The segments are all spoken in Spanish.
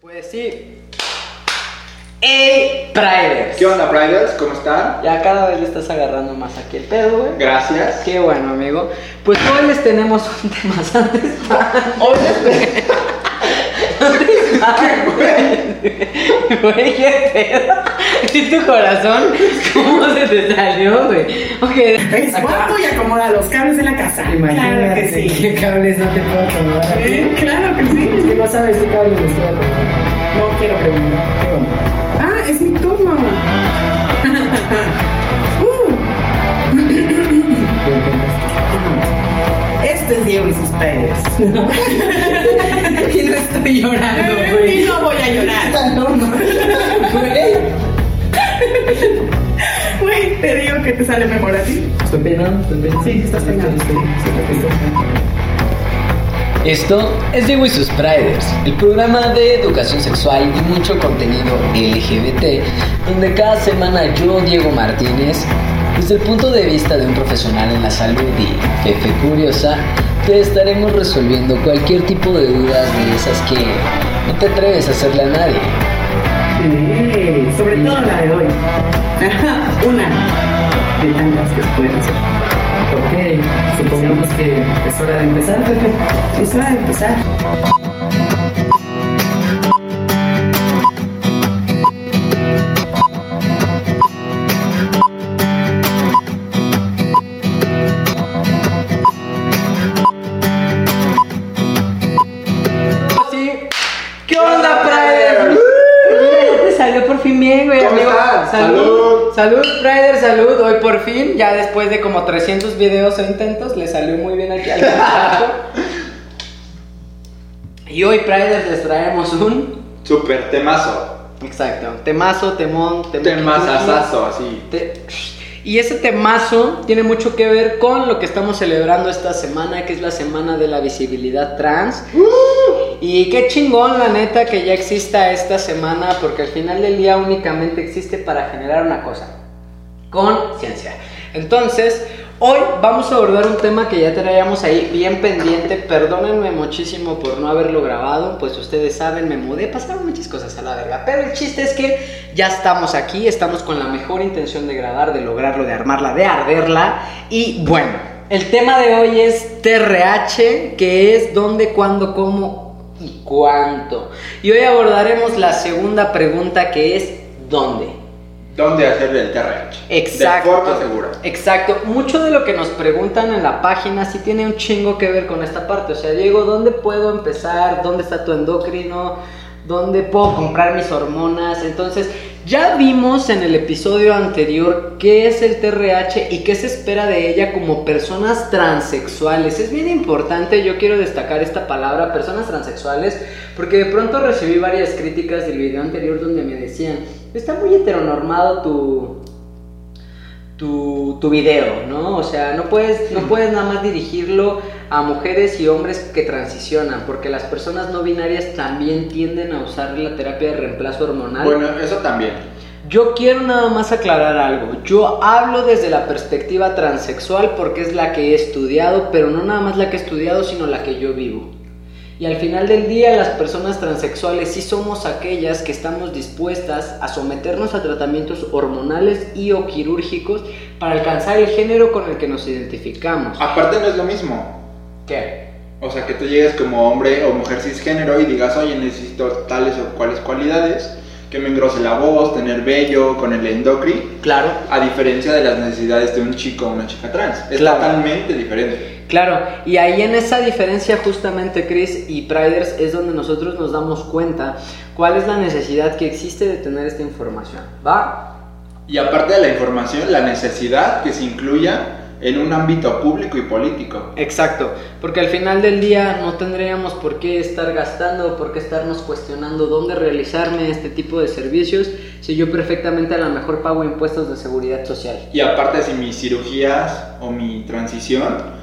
Pues sí. ¡Ey, Priders! ¿Qué onda, Priders? ¿Cómo están? Ya cada vez le estás agarrando más aquí el pedo, güey. Gracias. Qué bueno, amigo. Pues hoy les tenemos un tema antes. Hoy les Güey, qué pedo. ¿Y tu corazón? ¿Cómo se te salió, güey? Ok. Es guapo y acomoda los cables de la casa. claro que sí. ¿Qué cables no te puedo acomodar ti? Eh, Claro que sí. Es que no sabes qué cables me estoy acomodando. No quiero preguntar. Ah, es mi turno. Uh, Este es Diego y sus padres. Y no estoy llorando, Y güey. no voy a llorar. No, no. Güey, te digo que te sale mejor a ti. Estoy peinando, estoy peinando. Sí, estás peinando. Estoy, estoy, estoy, estoy. Esto es Diego y sus Priders, el programa de educación sexual y mucho contenido LGBT, donde cada semana yo, Diego Martínez, desde el punto de vista de un profesional en la salud y jefe curiosa, te estaremos resolviendo cualquier tipo de dudas de esas que no te atreves a hacerle a nadie. Sobre todo la de hoy. Una de tantas que pueden hacer. Ok, supongamos que es hora de empezar, Pepe. Es hora de empezar. Por fin, ya después de como 300 videos o intentos, le salió muy bien aquí al muchacho. Y hoy, Priders, les traemos un. Super temazo. Exacto. Temazo, temón, temón. Temazazazo, así. Te- Y ese temazo tiene mucho que ver con lo que estamos celebrando esta semana, que es la semana de la visibilidad trans. Y qué chingón, la neta, que ya exista esta semana, porque al final del día únicamente existe para generar una cosa: conciencia. Entonces, hoy vamos a abordar un tema que ya traíamos ahí bien pendiente. Perdónenme muchísimo por no haberlo grabado, pues ustedes saben, me mudé, pasaron muchas cosas a la verga. Pero el chiste es que ya estamos aquí, estamos con la mejor intención de grabar, de lograrlo, de armarla, de arderla. Y bueno, el tema de hoy es TRH, que es dónde, cuándo, cómo y cuánto. Y hoy abordaremos la segunda pregunta que es ¿dónde? ¿Dónde hacerle el TRH? Exacto. De forma segura. Exacto. Mucho de lo que nos preguntan en la página sí tiene un chingo que ver con esta parte. O sea, Diego, ¿dónde puedo empezar? ¿Dónde está tu endocrino? ¿Dónde puedo comprar mis hormonas? Entonces, ya vimos en el episodio anterior qué es el TRH y qué se espera de ella como personas transexuales. Es bien importante, yo quiero destacar esta palabra, personas transexuales, porque de pronto recibí varias críticas del video anterior donde me decían, está muy heteronormado tu, tu, tu video, ¿no? O sea, no puedes, no puedes nada más dirigirlo a mujeres y hombres que transicionan, porque las personas no binarias también tienden a usar la terapia de reemplazo hormonal. Bueno, eso también. Yo quiero nada más aclarar algo. Yo hablo desde la perspectiva transexual porque es la que he estudiado, pero no nada más la que he estudiado, sino la que yo vivo. Y al final del día las personas transexuales sí somos aquellas que estamos dispuestas a someternos a tratamientos hormonales y o quirúrgicos para alcanzar el género con el que nos identificamos. Aparte no es lo mismo. ¿Qué? O sea, que tú llegues como hombre o mujer cisgénero y digas, oye, necesito tales o cuales cualidades, que me engrose la voz, tener vello, con el endocri, Claro. a diferencia de las necesidades de un chico o una chica trans. Es Claro. totalmente diferente. Claro, y ahí en esa diferencia justamente Chris y Priders es donde nosotros nos damos cuenta cuál es la necesidad que existe de tener esta información, ¿va? Y aparte de la información, la necesidad que se incluya en un ámbito público y político. Exacto, porque al final del día no tendríamos por qué estar gastando, por qué estarnos cuestionando dónde realizarme este tipo de servicios si yo perfectamente a lo mejor pago impuestos de seguridad social. Y aparte si mis cirugías o mi transición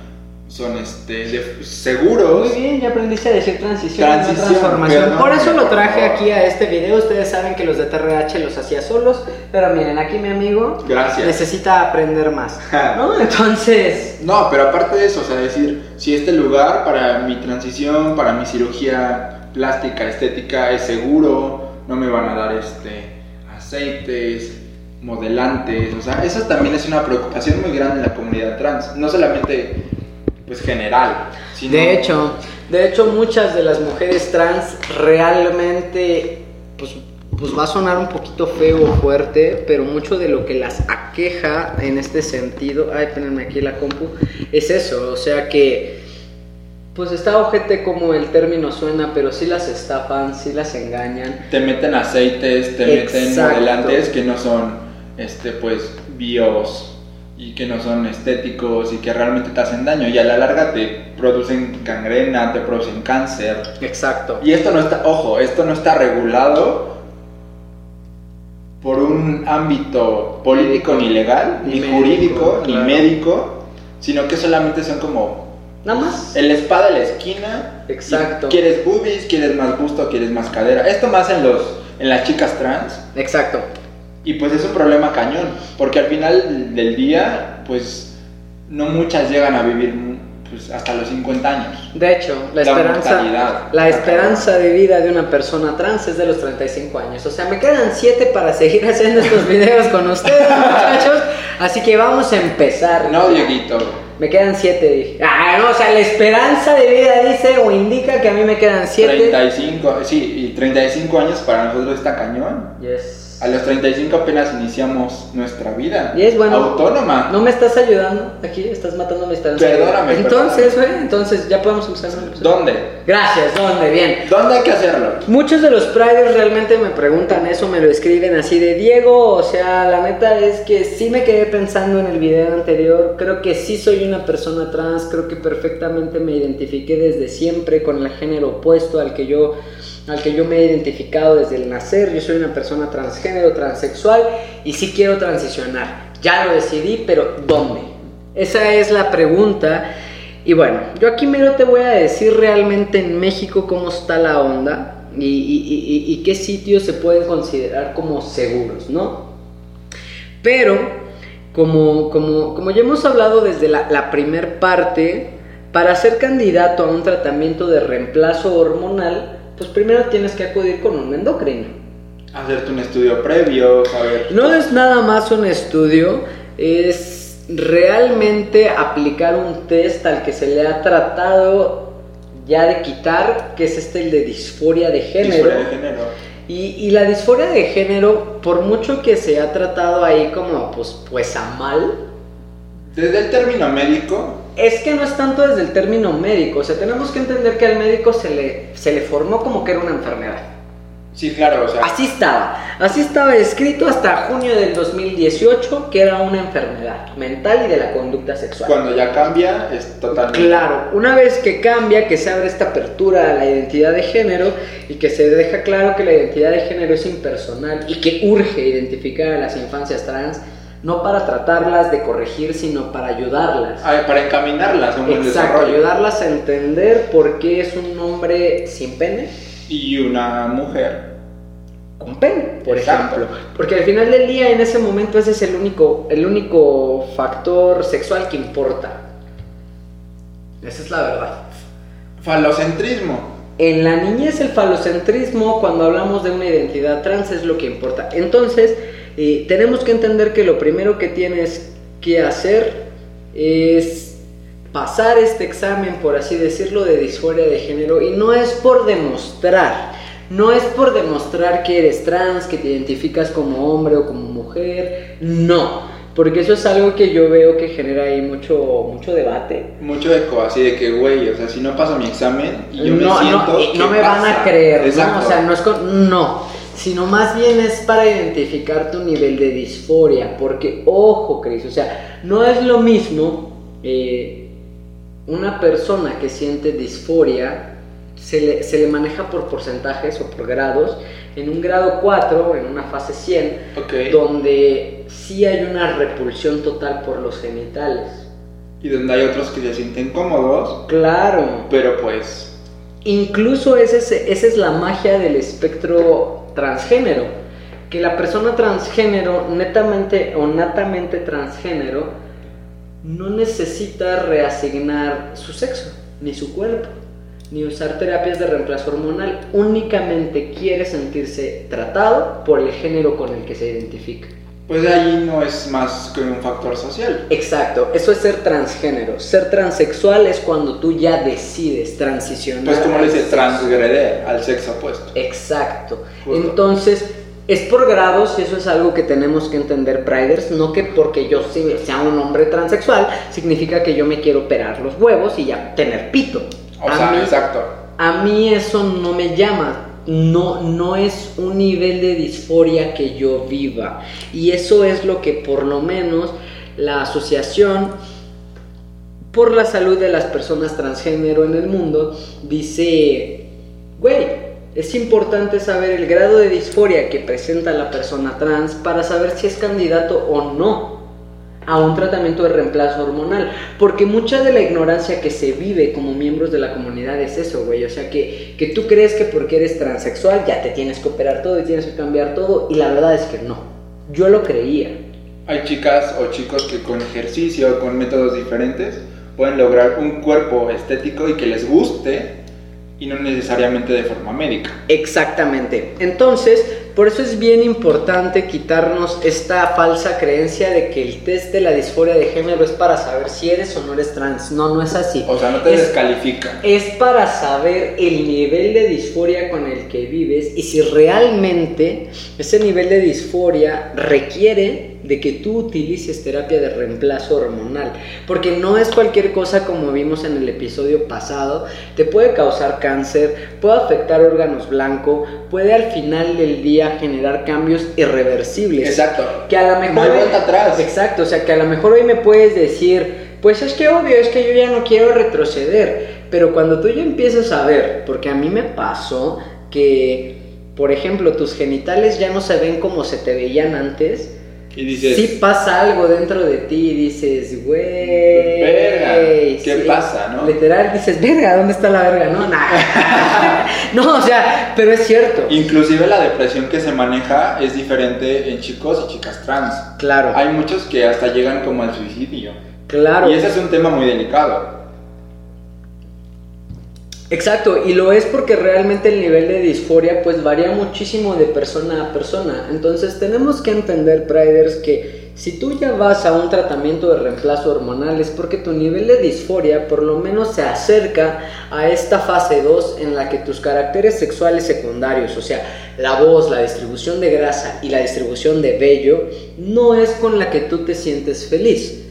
son este de seguros. Muy bien, ya aprendiste a decir transición, y no Transición, transformación. perdón, Por eso lo traje aquí a este video. Ustedes saben que los de TRH los hacía solos, pero miren, aquí mi amigo Gracias. necesita aprender más. ¿No? Entonces, No, pero aparte de eso, o sea, decir, si este lugar para mi transición, para mi cirugía plástica, estética, es seguro, no me van a dar este aceites, modelantes, o sea, eso también es una preocupación muy grande en la comunidad trans, no solamente pues general, De hecho, de hecho muchas de las mujeres trans realmente, pues, pues va a sonar un poquito feo o fuerte, pero mucho de lo que las aqueja en este sentido, ay, espérenme aquí la compu, es eso, o sea que, pues está ojete como el término suena, pero sí las estafan, sí las engañan. te meten aceites, te meten modelantes que no son este pues bios y que no son estéticos y que realmente te hacen daño y a la larga te producen gangrena, te producen cáncer. Exacto. Y esto no está, ojo, esto no está regulado por un ámbito político ni legal, ni Médico, jurídico, ni médico, sino que solamente son como Nada más. el espada de la esquina. Exacto. Quieres boobies, quieres más busto, quieres más cadera. Esto más en los en las chicas trans. Exacto. Y pues es un problema cañón, porque al final del día, pues no muchas llegan a vivir pues, hasta los 50 años. De hecho, la, La esperanza, la esperanza de vida de una persona trans es de los 35 años. O sea, me quedan 7 para seguir haciendo estos videos con ustedes, muchachos. Así que vamos a empezar. No, Dieguito. Me quedan 7, dije. Ah, no, o sea, la esperanza de vida dice o indica que a mí me quedan 7. 35, sí, y 35 años para nosotros está cañón. Yes. A los 35 apenas iniciamos nuestra vida. Y es bueno. Autónoma. No me estás ayudando aquí, estás matando mi esperanza. Perdóname, Entonces, güey, entonces ya podemos empezar. ¿Dónde? Gracias, ¿dónde? Bien. ¿Dónde hay que hacerlo? Muchos de los priders realmente me preguntan eso, me lo escriben así de Diego, o sea, la neta es que sí me quedé pensando en el video anterior, creo que sí soy una persona trans, creo que perfectamente me identifiqué desde siempre con el género opuesto al que yo al que yo me he identificado desde el nacer, yo soy una persona transgénero, transexual y sí quiero transicionar. Ya lo decidí, pero ¿dónde? Esa es la pregunta. Y bueno, yo aquí mero te voy a decir realmente en México cómo está la onda y, qué sitios se pueden considerar como seguros, ¿no? Pero, como, como, como ya hemos hablado desde la, la primer parte, para ser candidato a un tratamiento de reemplazo hormonal, pues primero tienes que acudir con un endocrino. Hacerte un estudio previo, saber. No es nada más un estudio, es realmente aplicar un test al que se le ha tratado ya de quitar, que es este el de disforia de género. Disforia de género. Y, y la disforia de género, por mucho que se ha tratado ahí como pues, pues a mal, Desde el término médico, es que no es tanto desde el término médico, o sea, tenemos que entender que al médico se le, se le formó como que era una enfermedad. sí, claro, o sea, Así estaba, así estaba escrito hasta junio del 2018 que era una enfermedad mental y de la conducta sexual. cuando ya cambia es totalmente. Claro, una vez que cambia, que se abre esta apertura a la identidad de género y que se deja claro que la identidad de género es impersonal y que urge identificar a las infancias trans, no para tratarlas de corregir, sino para ayudarlas. Ay, para encaminarlas a un buen Exacto, desarrollo. ayudarlas a entender por qué es un hombre sin pene Y una mujer. con pene, por Exacto. ejemplo. Porque al final del día, en ese momento, ese es el único, el único factor sexual que importa. Esa es la verdad. Falocentrismo. En la niñez el falocentrismo, cuando hablamos de una identidad trans, es lo que importa. Entonces, eh, tenemos que entender que lo primero que tienes que hacer es pasar este examen, por así decirlo, de disforia de género. Y no es por demostrar, no es por demostrar que eres trans, que te identificas como hombre o como mujer, no. Porque eso es algo que yo veo que genera ahí mucho, mucho debate. Mucho eco, así de que, güey, o sea, si no paso mi examen y yo no, me siento. no, y ¿qué no me van a creer, ¿no? O sea, no es con, no, sino más bien es para identificar tu nivel de disforia, porque ojo, Cris, o sea, no es lo mismo eh, una persona que siente disforia se le, se le maneja por porcentajes o por grados. En un grado 4, en una fase 100, Ok. donde sí hay una repulsión total por los genitales. Y donde hay otros que se sienten cómodos, Claro. pero pues. Incluso ese es- esa es la magia del espectro transgénero. Que la persona transgénero, netamente o natamente transgénero, no necesita reasignar su sexo ni su cuerpo. ni usar terapias de reemplazo hormonal. Únicamente quiere sentirse tratado por el género con el que se identifica. Pues ahí no es más que un factor social. Exacto, eso es ser transgénero. Ser transexual es cuando tú ya decides transicionar. Pues como le dice, transgreder al sexo opuesto. Exacto. Justo. Entonces, es por grados y eso es algo que tenemos que entender, Priders. No que porque yo sea un hombre transexual significa que yo me quiero operar los huevos y ya tener pito. O a, sea, mí, exacto. a mí eso no me llama. No, no es un nivel de disforia que yo viva. Y eso es lo que por lo menos la asociación por la salud de las personas transgénero en el mundo dice, güey, es importante saber el grado de disforia que presenta la persona trans para saber si es candidato o no a un tratamiento de reemplazo hormonal. Porque mucha de la ignorancia que se vive como miembros de la comunidad es eso, güey. O sea, que, que tú crees que porque eres transexual ya te tienes que operar todo y tienes que cambiar todo. Y la verdad es que no. Yo lo creía. Hay chicas o chicos que con ejercicio, con métodos diferentes, pueden lograr un cuerpo estético y que les guste y no necesariamente de forma médica. Exactamente. Entonces, por eso es bien importante quitarnos esta falsa creencia de que el test de la disforia de género es para saber si eres o no eres trans. No, no es así. O sea, no te Es- descalifica. Es para saber el nivel de disforia con el que vives y si realmente ese nivel de disforia requiere de que tú utilices terapia de reemplazo hormonal. Porque no es cualquier cosa como vimos en el episodio pasado. Te puede causar cáncer, puede afectar órganos blancos, puede al final del día generar cambios irreversibles. Exacto. Que a lo mejor... No hay vuelta atrás. Exacto, o sea que a lo mejor hoy me puedes decir, pues es que obvio, es que yo ya no quiero retroceder. Pero cuando tú ya empiezas a ver, porque a mí me pasó que, por ejemplo, tus genitales ya no se ven como se te veían antes. Y dices, Sí pasa algo dentro de ti y dices, güey. Verga, ¿qué sí". pasa, no? Literal dices, verga, ¿dónde está la verga? No, nah. no, o sea, pero es cierto. inclusive la depresión que se maneja es diferente en chicos y chicas trans. Claro, Hay muchos que hasta llegan como al suicidio. claro. Y ese es un tema muy delicado. Exacto, y lo es porque realmente el nivel de disforia pues varía muchísimo de persona a persona. Entonces tenemos que entender, Priders, que si tú ya vas a un tratamiento de reemplazo hormonal es porque tu nivel de disforia por lo menos se acerca a esta fase 2 en la que tus caracteres sexuales secundarios, o sea, la voz, la distribución de grasa y la distribución de vello, no es con la que tú te sientes feliz.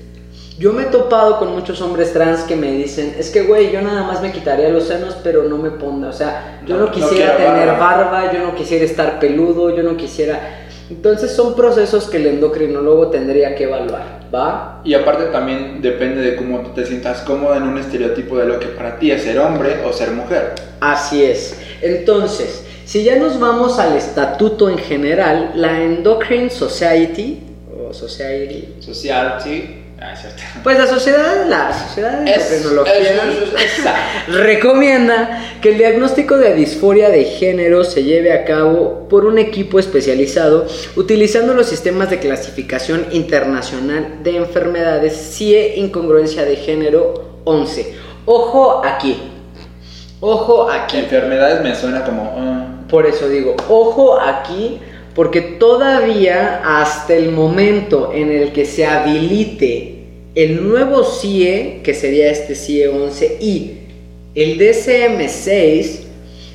Yo me he topado con muchos hombres trans que me dicen, es que güey, yo nada más me quitaría los senos, pero no me ponga, o sea, yo No, quisiera tener barba. barba, yo no quisiera estar peludo, yo no quisiera... Entonces son procesos que el endocrinólogo tendría que evaluar, ¿va? Y aparte también depende de cómo tú te sientas cómodo en un estereotipo de lo que para ti es ser hombre o ser mujer. Así es. Entonces, si ya nos vamos al estatuto en general, la Endocrine Society, o Society, Social, Ah, es cierto. pues la sociedad, la sociedad de Es- endocrinología... es- es- esa. recomienda que el diagnóstico de disforia de género se lleve a cabo por un equipo especializado utilizando los sistemas de clasificación internacional de enfermedades CIE incongruencia de género 11. Ojo aquí. Ojo aquí. Enfermedades me suena como... ah, Por eso digo, ojo aquí, porque todavía hasta el momento en el que se habilite el nuevo CIE, que sería este CIE 11, y el DCM6,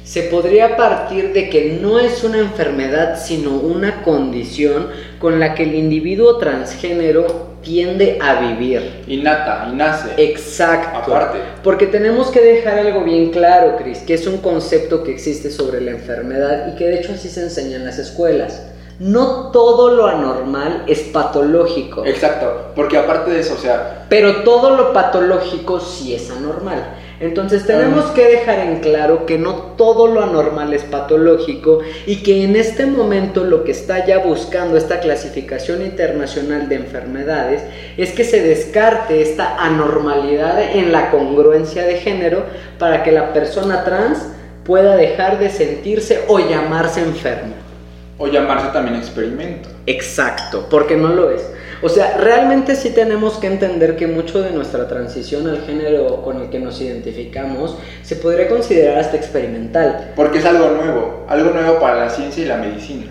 se podría partir de que no es una enfermedad, sino una condición con la que el individuo transgénero tiende a vivir. innata, y nace. Exacto. Aparte. Porque tenemos que dejar algo bien claro, Chris, que es un concepto que existe sobre la enfermedad y que de hecho así se enseña en las escuelas. No todo lo anormal es patológico, Exacto, porque aparte de eso, o sea, pero todo lo patológico sí es anormal. Entonces tenemos que dejar en claro que no todo lo anormal es patológico y que en este momento lo que está ya buscando esta clasificación internacional de enfermedades es que se descarte esta anormalidad en la congruencia de género para que la persona trans pueda dejar de sentirse o llamarse enfermo. O llamarse también experimento. Exacto, porque no lo es. O sea, realmente sí tenemos que entender que mucho de nuestra transición al género con el que nos identificamos se podría considerar hasta experimental. Porque es algo nuevo, algo nuevo para la ciencia y la medicina.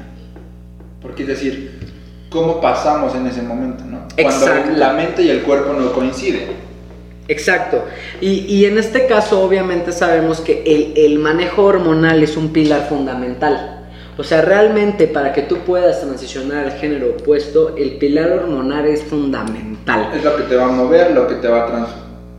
Porque es decir, ¿cómo pasamos en ese momento, no? Exacto. Cuando la mente y el cuerpo no coinciden. Exacto. Y, y en este caso obviamente sabemos que el, el manejo hormonal es un pilar fundamental. O sea, realmente para que tú puedas transicionar al género opuesto, el pilar hormonal es fundamental. Es lo que te va a mover, lo que te va a trans-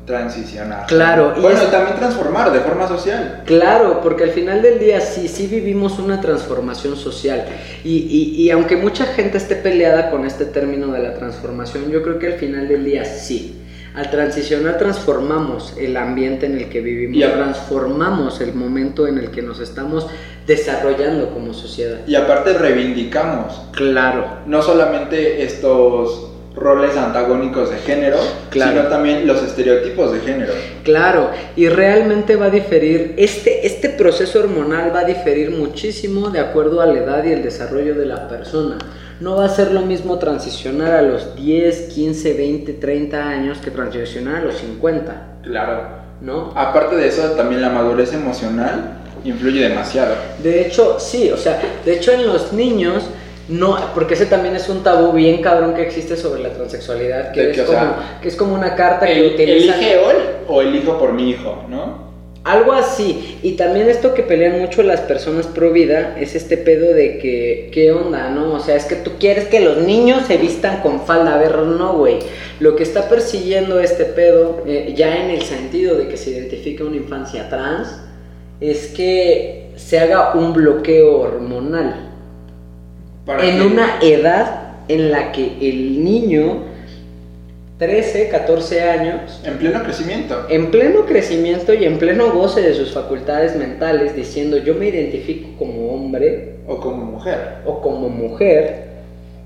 transicionar. Claro, y Bueno, es- y también transformar de forma social. Claro, porque al final del día sí, sí vivimos una transformación social. Y, y- y aunque mucha gente esté peleada con este término de la transformación, yo creo que al final del día sí. Al transicionar transformamos el ambiente en el que vivimos, Y transformamos el momento en el que nos estamos desarrollando como sociedad. Y aparte reivindicamos Claro, no solamente estos roles antagónicos de género, Claro. sino también los estereotipos de género. Claro, y realmente va a diferir, este, este proceso hormonal va a diferir muchísimo de acuerdo a la edad y el desarrollo de la persona. No va a ser lo mismo transicionar a los 10, 15, 20, 30 años que transicionar a los 50, Claro. ¿no? Aparte de eso, también la madurez emocional influye demasiado. De hecho, sí, o sea, de hecho en los niños, no, porque ese también es un tabú bien cabrón que existe sobre la transexualidad, que, es, que, como, sea, que es como una carta que utilizan... ¿Elige hoy o elijo por mi hijo, no? Algo así. Y también esto que pelean mucho las personas pro vida es este pedo de que, ¿qué onda, no? O sea, es que tú quieres que los niños se vistan con falda. A ver, no, güey. Lo que está persiguiendo este pedo, eh, ya en el sentido de que se identifique una infancia trans, es que se haga un bloqueo hormonal. Para En una edad en la que el niño, 13, 14 años, En pleno crecimiento. en pleno crecimiento y en pleno goce de sus facultades mentales, diciendo yo me identifico como hombre O como mujer. o como mujer,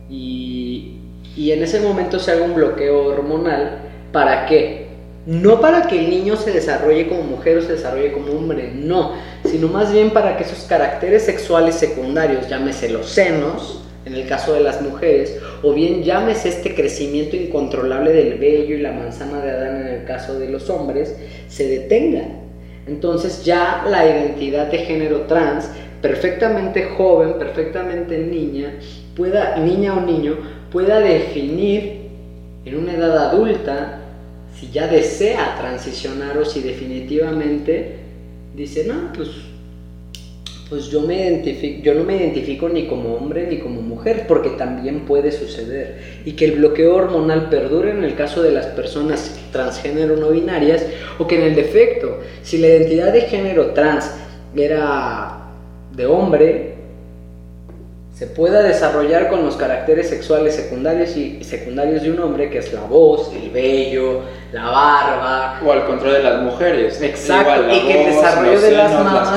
y, y en ese momento se haga un bloqueo hormonal, ¿para qué? No para que el niño se desarrolle como mujer o se desarrolle como hombre, no, sino más bien para que esos caracteres sexuales secundarios, llámese los senos, en el caso de las mujeres, o bien llámese este crecimiento incontrolable del vello y la manzana de Adán en el caso de los hombres, se detengan. Entonces ya la identidad de género trans, perfectamente joven, perfectamente niña, pueda, niña o niño, pueda definir en una edad adulta si ya desea transicionar o si definitivamente dice, no, pues, pues yo, me identifico, yo no me identifico ni como hombre ni como mujer, porque también puede suceder. Y que el bloqueo hormonal perdure en el caso de las personas transgénero no binarias, o que en el defecto, si la identidad de género trans era de hombre, se pueda desarrollar con los caracteres sexuales secundarios y secundarios de un hombre, que es la voz, el vello, la barba, O al contrario de las mujeres. Exacto, Igual, la y que el desarrollo de las mamas,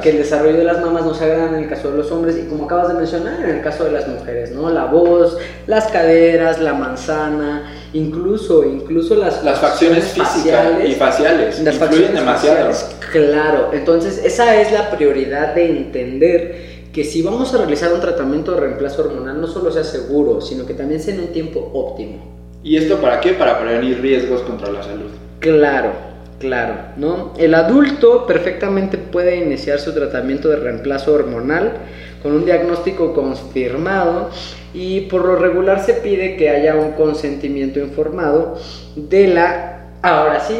que el desarrollo de las mamas no se haga en el caso de los hombres y como acabas de mencionar en el caso de las mujeres, ¿no? La voz, las caderas, la manzana, incluso, incluso las, Las facciones físicas y faciales las facciones demasiado. faciales, Claro, entonces esa es la prioridad de entender que si vamos a realizar un tratamiento de reemplazo hormonal no solo sea seguro, sino que también sea en un tiempo óptimo. ¿Y esto para qué? Para prevenir riesgos contra la salud. Claro, claro, ¿no? El adulto perfectamente puede iniciar su tratamiento de reemplazo hormonal con un diagnóstico confirmado y por lo regular se pide que haya un consentimiento informado de la, ahora sí,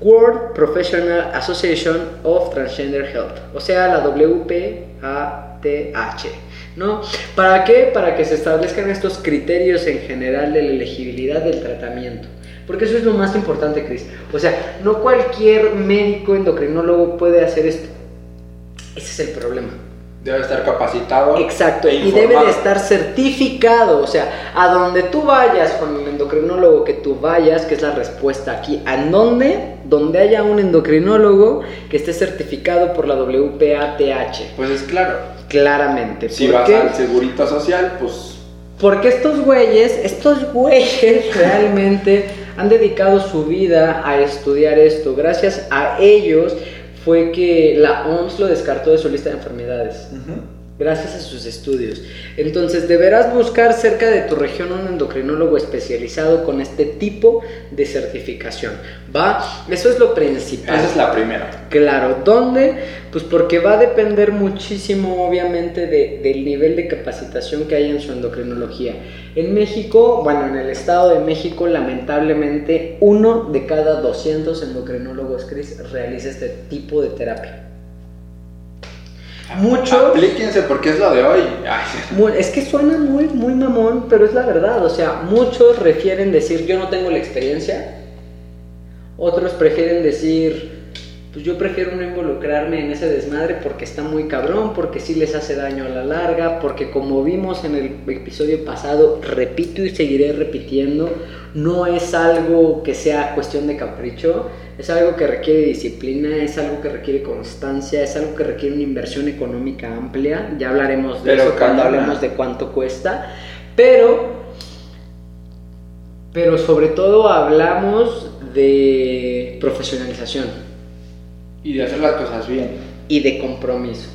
World Professional Association of Transgender Health, o sea, la ¿No? ¿Para qué? Para que se establezcan estos criterios en general de la elegibilidad del tratamiento. Porque eso es lo más importante, Chris. O sea, no cualquier médico endocrinólogo puede hacer esto. Ese es el problema. Debe estar capacitado. Exacto, e y debe de estar certificado, o sea, a donde tú vayas con el endocrinólogo que tú vayas, que es la respuesta aquí, ¿a dónde? Donde haya un endocrinólogo que esté certificado por la WPATH, Pues es claro. Claramente. Si ¿Por vas qué? al segurito social, pues Porque estos güeyes, estos güeyes realmente han dedicado su vida a estudiar esto. Gracias a ellos fue que la OMS lo descartó de su lista de enfermedades. Gracias a sus estudios. Entonces deberás buscar cerca de tu región un endocrinólogo especializado con este tipo de certificación. ¿Va? Eso es lo principal. Esa es la primera. Claro, ¿dónde? Pues porque va a depender muchísimo, obviamente, de- del nivel de capacitación que hay en su endocrinología. En México, bueno, en el Estado de México, lamentablemente, uno de cada 200 endocrinólogos, Chris, realiza este tipo de terapia. Muchos... Aplíquense porque es lo de hoy. Ay, Es que suena muy, muy mamón, pero es la verdad. O sea, muchos refieren decir yo no tengo la experiencia. Otros prefieren decir, pues yo prefiero no involucrarme en ese desmadre porque está muy cabrón, porque sí les hace daño a la larga, porque como vimos en el episodio pasado, repito y seguiré repitiendo, no es algo que sea cuestión de capricho, es algo que requiere disciplina, es algo que requiere constancia, es algo que requiere una inversión económica amplia, ya hablaremos de Pero eso cuando hablemos de cuánto cuesta, pero pero sobre todo hablamos de profesionalización Y de hacer las cosas bien. y de compromiso,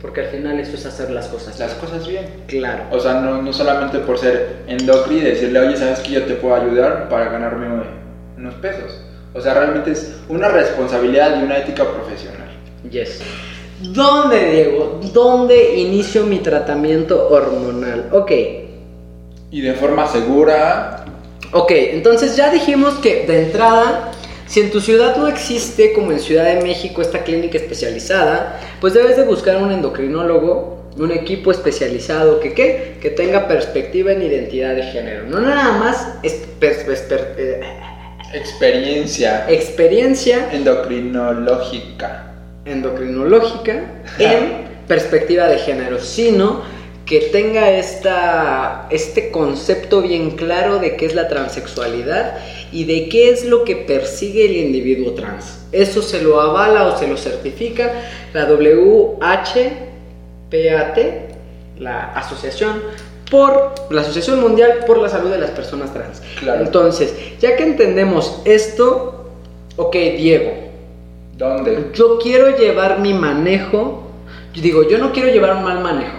porque al final eso es hacer las cosas. Las cosas bien. Claro. O sea, no, no solamente por ser endocri y decirle, oye, ¿sabes que yo te puedo ayudar para ganarme unos pesos? O sea, realmente es una responsabilidad y una ética profesional. Yes. ¿Dónde, Diego? ¿Dónde inicio mi tratamiento hormonal? Ok. Y de forma segura, Ok, entonces ya dijimos que de entrada, si en tu ciudad no existe, como en Ciudad de México, esta clínica especializada, pues debes de buscar un endocrinólogo, un equipo especializado que, ¿qué? que tenga perspectiva en identidad de género. No nada más eh, experiencia experiencia endocrinológica. endocrinológica en perspectiva de género, sino que tenga esta, este concepto bien claro de qué es la transexualidad y de qué es lo que persigue el individuo trans. Eso se lo avala o se lo certifica la WHPAT, la asociación por la Asociación Mundial por la Salud de las Personas Trans. Claro. Entonces, ya que entendemos esto, ok, Diego, ¿Dónde? yo quiero llevar mi manejo, yo digo, yo no quiero llevar un mal manejo,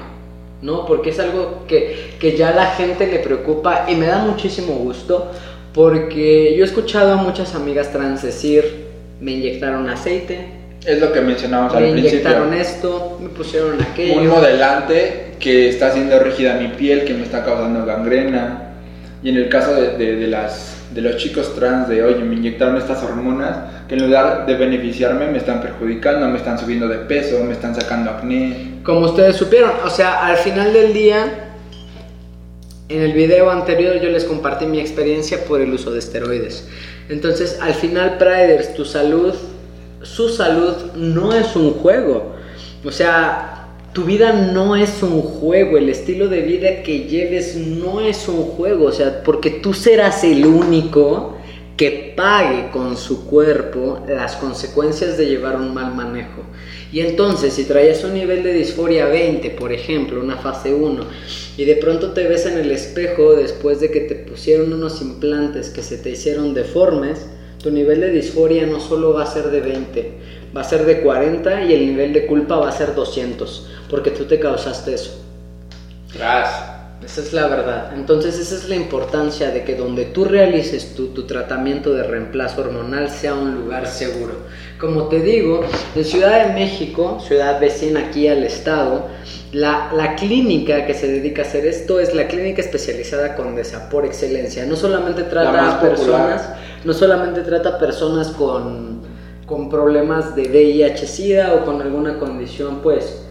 ¿no? Porque es algo que, que ya la gente le preocupa y me da muchísimo gusto, porque yo he escuchado a muchas amigas trans decir, me inyectaron aceite, Es lo que mencionamos me al principio. inyectaron esto, me pusieron aquello. Un modelante que está haciendo rígida mi piel, que me está causando gangrena. Y en el caso de, de- de las, de los chicos trans, de oye, me inyectaron estas hormonas que en lugar de beneficiarme me están perjudicando, me están subiendo de peso, me están sacando acné. Como ustedes supieron, o sea, al final del día, en el video anterior yo les compartí mi experiencia por el uso de esteroides. Entonces, al final, Priders, tu salud, su salud no es un juego. O sea, tu vida no es un juego, el estilo de vida que lleves no es un juego, o sea, porque tú serás el único que pague con su cuerpo las consecuencias de llevar un mal manejo. Y entonces, si traías un nivel de disforia 20, por ejemplo, una fase 1, y de pronto te ves en el espejo después de que te pusieron unos implantes que se te hicieron deformes, tu nivel de disforia no solo va a ser de 20, va a ser de 40 y el nivel de culpa va a ser 200, porque tú te causaste eso. Tras. Esa es la verdad. Entonces esa es la importancia de que donde tú realices tu, tu tratamiento de reemplazo hormonal sea un lugar seguro. Como te digo, en Ciudad de México, ciudad vecina aquí al estado, la, la clínica que se dedica a hacer esto es la clínica especializada Condesa por excelencia. No solamente La trata a personas, no solamente trata personas con, con problemas de VIH-Sida o con alguna condición, pues,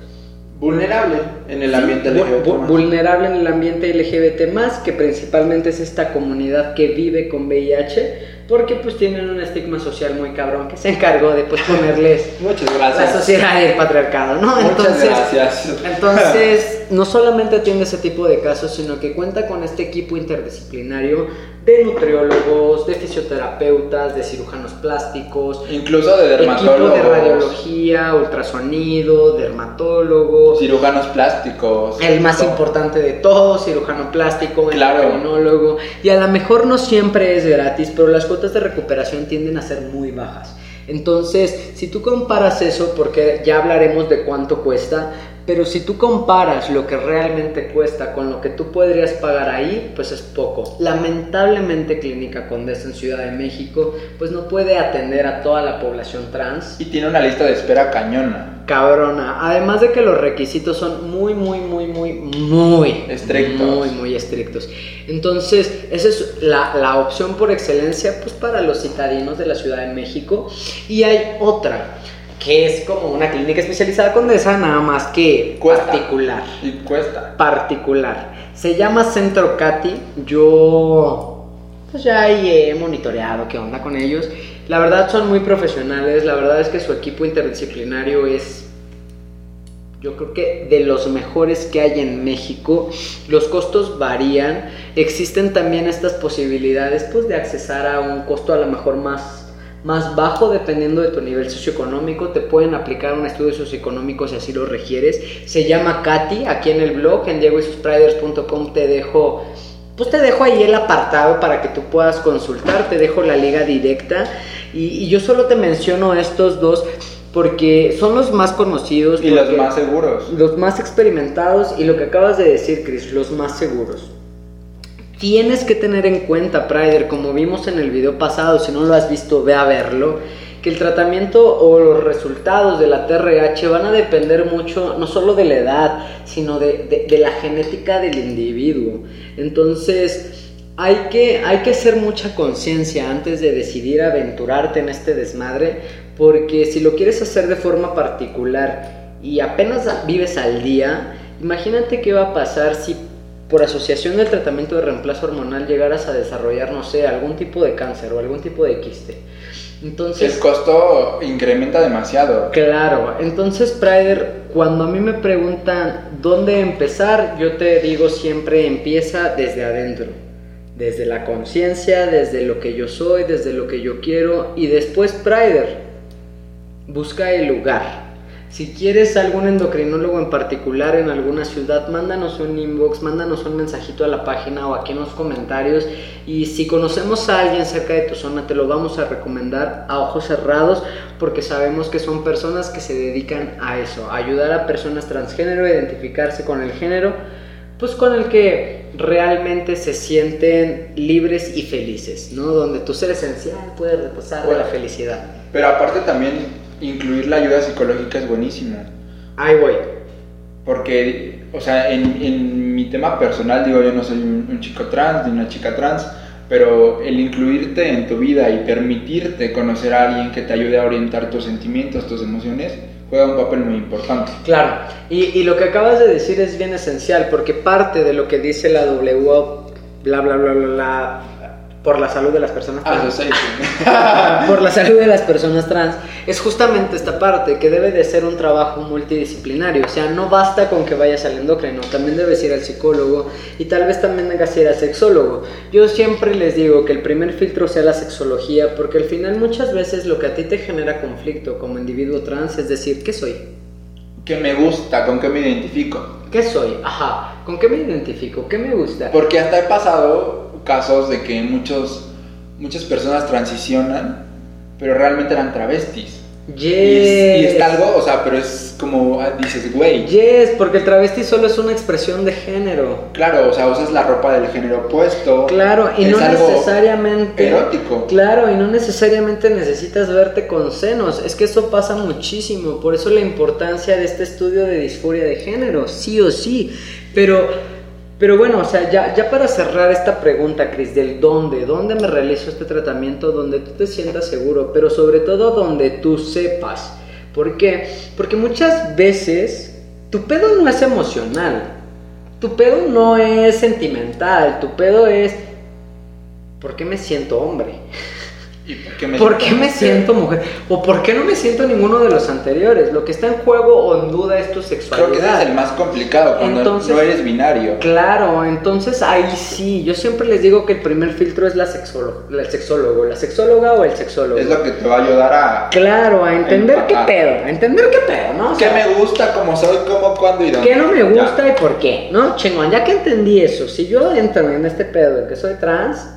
Vulnerable en el ambiente LGBT. vu- vulnerable en el ambiente LGBT más, que principalmente es esta comunidad que vive con VIH, porque pues tienen un estigma social muy cabrón que se encargó de pues ponerles Muchas la sociedad y el patriarcado, ¿no? Muchas Entonces, gracias. entonces, no solamente atiende ese tipo de casos, sino que cuenta con este equipo interdisciplinario de nutriólogos, de fisioterapeutas, de cirujanos plásticos, Incluso de equipo dermatólogos. de radiología, ultrasonido, dermatólogos, Cirujanos plásticos. el más todo. importante de todos, cirujano plástico, Claro. endocrinólogo. Y a lo mejor no siempre es gratis, pero las cuotas de recuperación tienden a ser muy bajas. Entonces, si tú comparas eso, porque ya hablaremos de cuánto cuesta, Pero si tú comparas lo que realmente cuesta con lo que tú podrías pagar ahí, pues es poco. Lamentablemente Clínica Condesa en Ciudad de México, pues no puede atender a toda la población trans. Y tiene una lista de espera cañona. Cabrona. Además de que los requisitos son muy, muy, muy, muy, muy Estrictos. Muy, muy estrictos. Entonces, esa es la, la opción por excelencia, pues para los citadinos de la Ciudad de México. Y hay otra, que es como una clínica especializada condesa, nada más que Cuesta. particular Y cuesta. particular. Se llama Centro Cati. Yo pues ya ahí he monitoreado qué onda con ellos. La verdad son muy profesionales. La verdad es que su equipo interdisciplinario es yo creo que de los mejores que hay en México. Los costos varían. Existen también estas posibilidades pues de accesar a un costo a lo mejor más más bajo dependiendo de tu nivel socioeconómico. Te pueden aplicar un estudio socioeconómico si así lo requieres. Se llama Katy. Aquí en el blog, en diegoysuspriders.com te dejo... Pues te dejo ahí el apartado para que tú puedas consultar, te dejo la liga directa y, y yo solo te menciono estos dos porque son los más conocidos. Y los más seguros. los más experimentados y lo que acabas de decir, Chris, los más seguros. Tienes que tener en cuenta, Prider, como vimos en el video pasado, si no lo has visto, ve a verlo, que el tratamiento o los resultados de la TRH van a depender mucho, no solo de la edad, sino de, de- de la genética del individuo. Entonces, hay que, hay que hacer mucha conciencia antes de decidir aventurarte en este desmadre, porque si lo quieres hacer de forma particular y apenas vives al día, imagínate qué va a pasar si por asociación del tratamiento de reemplazo hormonal llegaras a desarrollar, no sé, algún tipo de cáncer o algún tipo de quiste. Entonces, El costo incrementa demasiado. Claro, entonces Prider, cuando a mí me preguntan dónde empezar, yo te digo siempre empieza desde adentro, desde la conciencia, desde lo que yo soy, desde lo que yo quiero y después Prider, busca el lugar. Si quieres algún endocrinólogo en particular en alguna ciudad, mándanos un inbox, mándanos un mensajito a la página o aquí en los comentarios. Y si conocemos a alguien cerca de tu zona, te lo vamos a recomendar a ojos cerrados porque sabemos que son personas que se dedican a eso, a ayudar a personas transgénero a identificarse con el género, pues con el que realmente se sienten libres y felices, ¿no? Donde tu ser esencial puede reposar de la felicidad. Pero aparte también incluir la ayuda psicológica es buenísimo. Ahí voy. Porque, o sea, en, en mi tema personal, digo, yo no soy un, un chico trans ni una chica trans, pero el incluirte en tu vida y permitirte conocer a alguien que te ayude a orientar tus sentimientos, tus emociones, juega un papel muy importante. Claro, y, y lo que acabas de decir es bien esencial, porque parte de lo que dice la WHO, bla, bla, bla, bla, bla, por la salud de las personas Ah, trans, por la salud de las personas trans, es justamente esta parte, que debe de ser un trabajo multidisciplinario, o sea, no basta con que vayas al endocrino, también debes ir al psicólogo y tal vez también tengas que ir al sexólogo. Yo siempre les digo que el primer filtro sea la sexología, porque al final muchas veces lo que a ti te genera conflicto como individuo trans es decir, ¿qué soy? que me gusta, con qué me identifico. ¿Qué soy? Ajá. ¿Con qué me identifico? ¿Qué me gusta? Porque hasta he pasado casos de que muchos, muchas personas transicionan, pero realmente eran travestis. Yes. Y, es, y es algo, o sea, pero es como ah, dices, güey. Yes, porque el travesti solo es una expresión de género. Claro, o sea, usas la ropa del género opuesto. Claro, y no necesariamente. erótico. Claro, y no necesariamente necesitas verte con senos. Es que eso pasa muchísimo. Por eso la importancia de este estudio de disforia de género, sí o sí. Pero. Pero bueno, o sea, ya, ya para cerrar esta pregunta, Cris, del dónde, dónde me realizo este tratamiento, donde tú te sientas seguro, pero sobre todo donde tú sepas. ¿Por qué? Porque muchas veces tu pedo no es emocional, tu pedo no es sentimental, tu pedo es ¿por qué me siento hombre? ¿Y por qué me, ¿Por qué me siento mujer? ¿O por qué no me siento ninguno de los anteriores? Lo que está en juego o en duda es tu Creo que sexualidad. ese es el más complicado cuando Entonces- no eres binario. Claro, entonces ahí sí, yo siempre les digo que el primer filtro es la sexólogo, el sexólogo, la sexóloga o el sexólogo. Es lo que te va a ayudar a. Claro, a entender qué pedo, a entender qué pedo, ¿no? O ¿Qué me gusta, cómo soy, cómo, cuándo y dónde? ¿Qué no me Ya. gusta y por qué? ¿No? Chingón, ya que entendí eso, si yo entro en este pedo de que soy trans,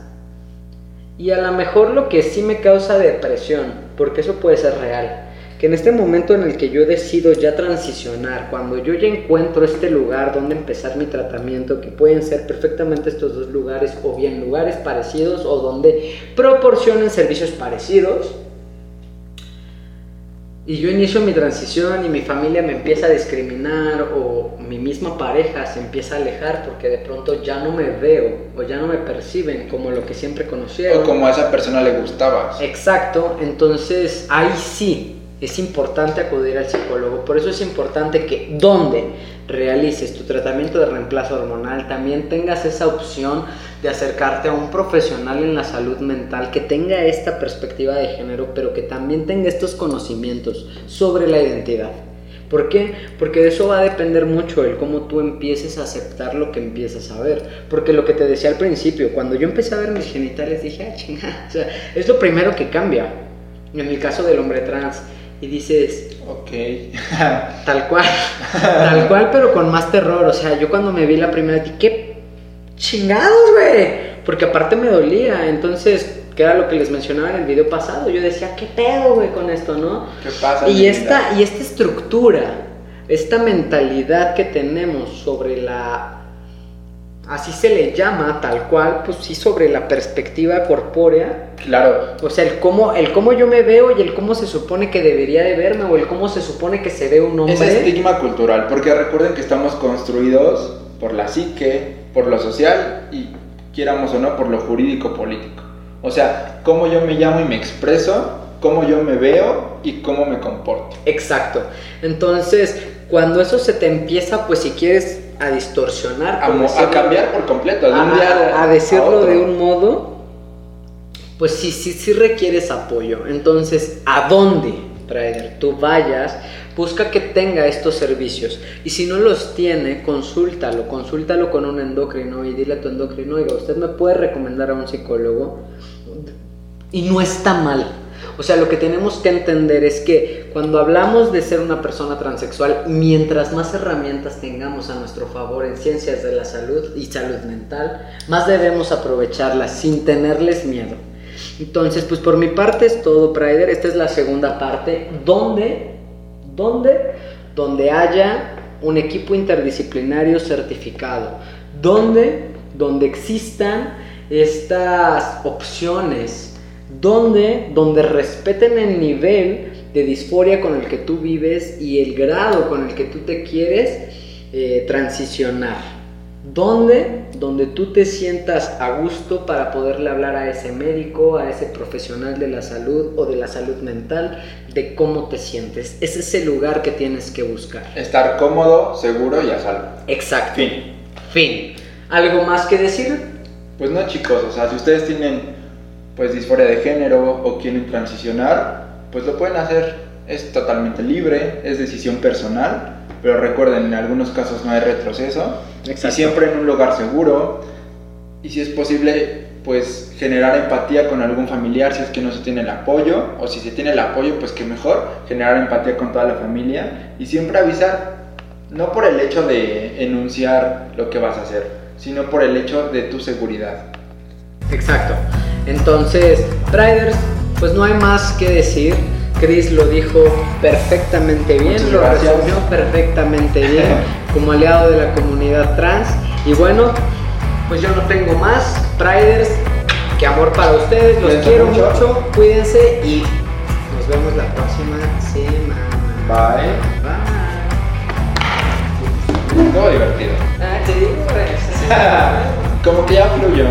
y a lo mejor lo que sí me causa depresión, porque eso puede ser real, que en este momento en el que yo decido ya transicionar, cuando yo ya encuentro este lugar donde empezar mi tratamiento, que pueden ser perfectamente estos dos lugares o bien lugares parecidos o donde proporcionen servicios parecidos, y yo inicio mi transición y mi familia me empieza a discriminar o mi misma pareja se empieza a alejar porque de pronto ya no me veo o ya no me perciben como lo que siempre conocieron. O como a esa persona le gustabas. Exacto, entonces ahí sí es importante acudir al psicólogo. Por eso es importante que donde realices tu tratamiento de reemplazo hormonal también tengas esa opción de acercarte a un profesional en la salud mental que tenga esta perspectiva de género, pero que también tenga estos conocimientos sobre la identidad. ¿Por qué? Porque de eso va a depender mucho el cómo tú empieces a aceptar lo que empiezas a ver. Porque lo que te decía al principio, cuando yo empecé a ver mis genitales dije, ah, chingada, o sea, es lo primero que cambia. En el caso del hombre trans, y dices, Ok. tal cual, tal cual, pero con más terror. O sea, yo cuando me vi la primera dije, ¿qué chingados, güey? Porque aparte me dolía. Entonces, que era lo que les mencionaba en el video pasado, yo decía, ¿qué pedo, güey, con esto, no? ¿Qué pasa? Y esta, vida? y esta estructura, esta mentalidad que tenemos sobre la. Así se le llama, tal cual, pues sí, sobre la perspectiva corpórea. Claro. O sea, el cómo, el cómo yo me veo y el cómo se supone que debería de verme o el cómo se supone que se ve un hombre. Ese estigma cultural, porque recuerden que estamos construidos por la psique, por lo social y, quieramos o no, por lo jurídico político. O sea, cómo yo me llamo y me expreso, cómo yo me veo y cómo me comporto. Exacto. Entonces, cuando eso se te empieza, pues si quieres a distorsionar, A, cambiar por completo, a, día a- a decirlo de un modo, pues sí, sí, sí requieres apoyo. Entonces, ¿a dónde, trader, tú vayas? Busca que tenga estos servicios. Y si no los tiene, consúltalo. Consúltalo con un endocrino y dile a tu endocrino, oiga, usted me puede recomendar a un psicólogo. Y no está mal. O sea, lo que tenemos que entender es que cuando hablamos de ser una persona transexual, mientras más herramientas tengamos a nuestro favor en ciencias de la salud y salud mental, más debemos aprovecharlas sin tenerles miedo. Entonces, pues por mi parte es todo, Prider. Esta es la segunda parte, donde, donde, donde haya un equipo interdisciplinario certificado, donde, donde existan estas opciones donde, donde respeten el nivel de disforia con el que tú vives y el grado con el que tú te quieres eh, transicionar. Donde, donde tú te sientas a gusto para poderle hablar a ese médico, a ese profesional de la salud o de la salud mental, de cómo te sientes. Ese es el lugar que tienes que buscar. Estar cómodo, seguro y a salvo. Exacto. Fin. Fin. ¿Algo más que decir? Pues no chicos, o sea, si ustedes tienen pues disforia de género o quieren transicionar, pues lo pueden hacer. Es totalmente libre, es decisión personal, pero recuerden, en algunos casos no hay retroceso. Exacto. Y siempre en un lugar seguro. Y si es posible, pues generar empatía con algún familiar si es que no se tiene el apoyo. O si se tiene el apoyo, pues que mejor generar empatía con toda la familia. Y siempre avisar, no por el hecho de enunciar lo que vas a hacer, sino por el hecho de tu seguridad. Exacto. Entonces, Traders, pues no hay más que decir. Chris lo dijo perfectamente bien, Muchas lo gracias. resumió perfectamente bien como aliado de la comunidad trans. Y bueno, pues yo no tengo más. Traders, que amor para ustedes, los Cuídense quiero mucho. mucho, cuídense y nos vemos la próxima semana. Bye. Bye. Todo divertido. Ah, te digo. Como que ya fluyó.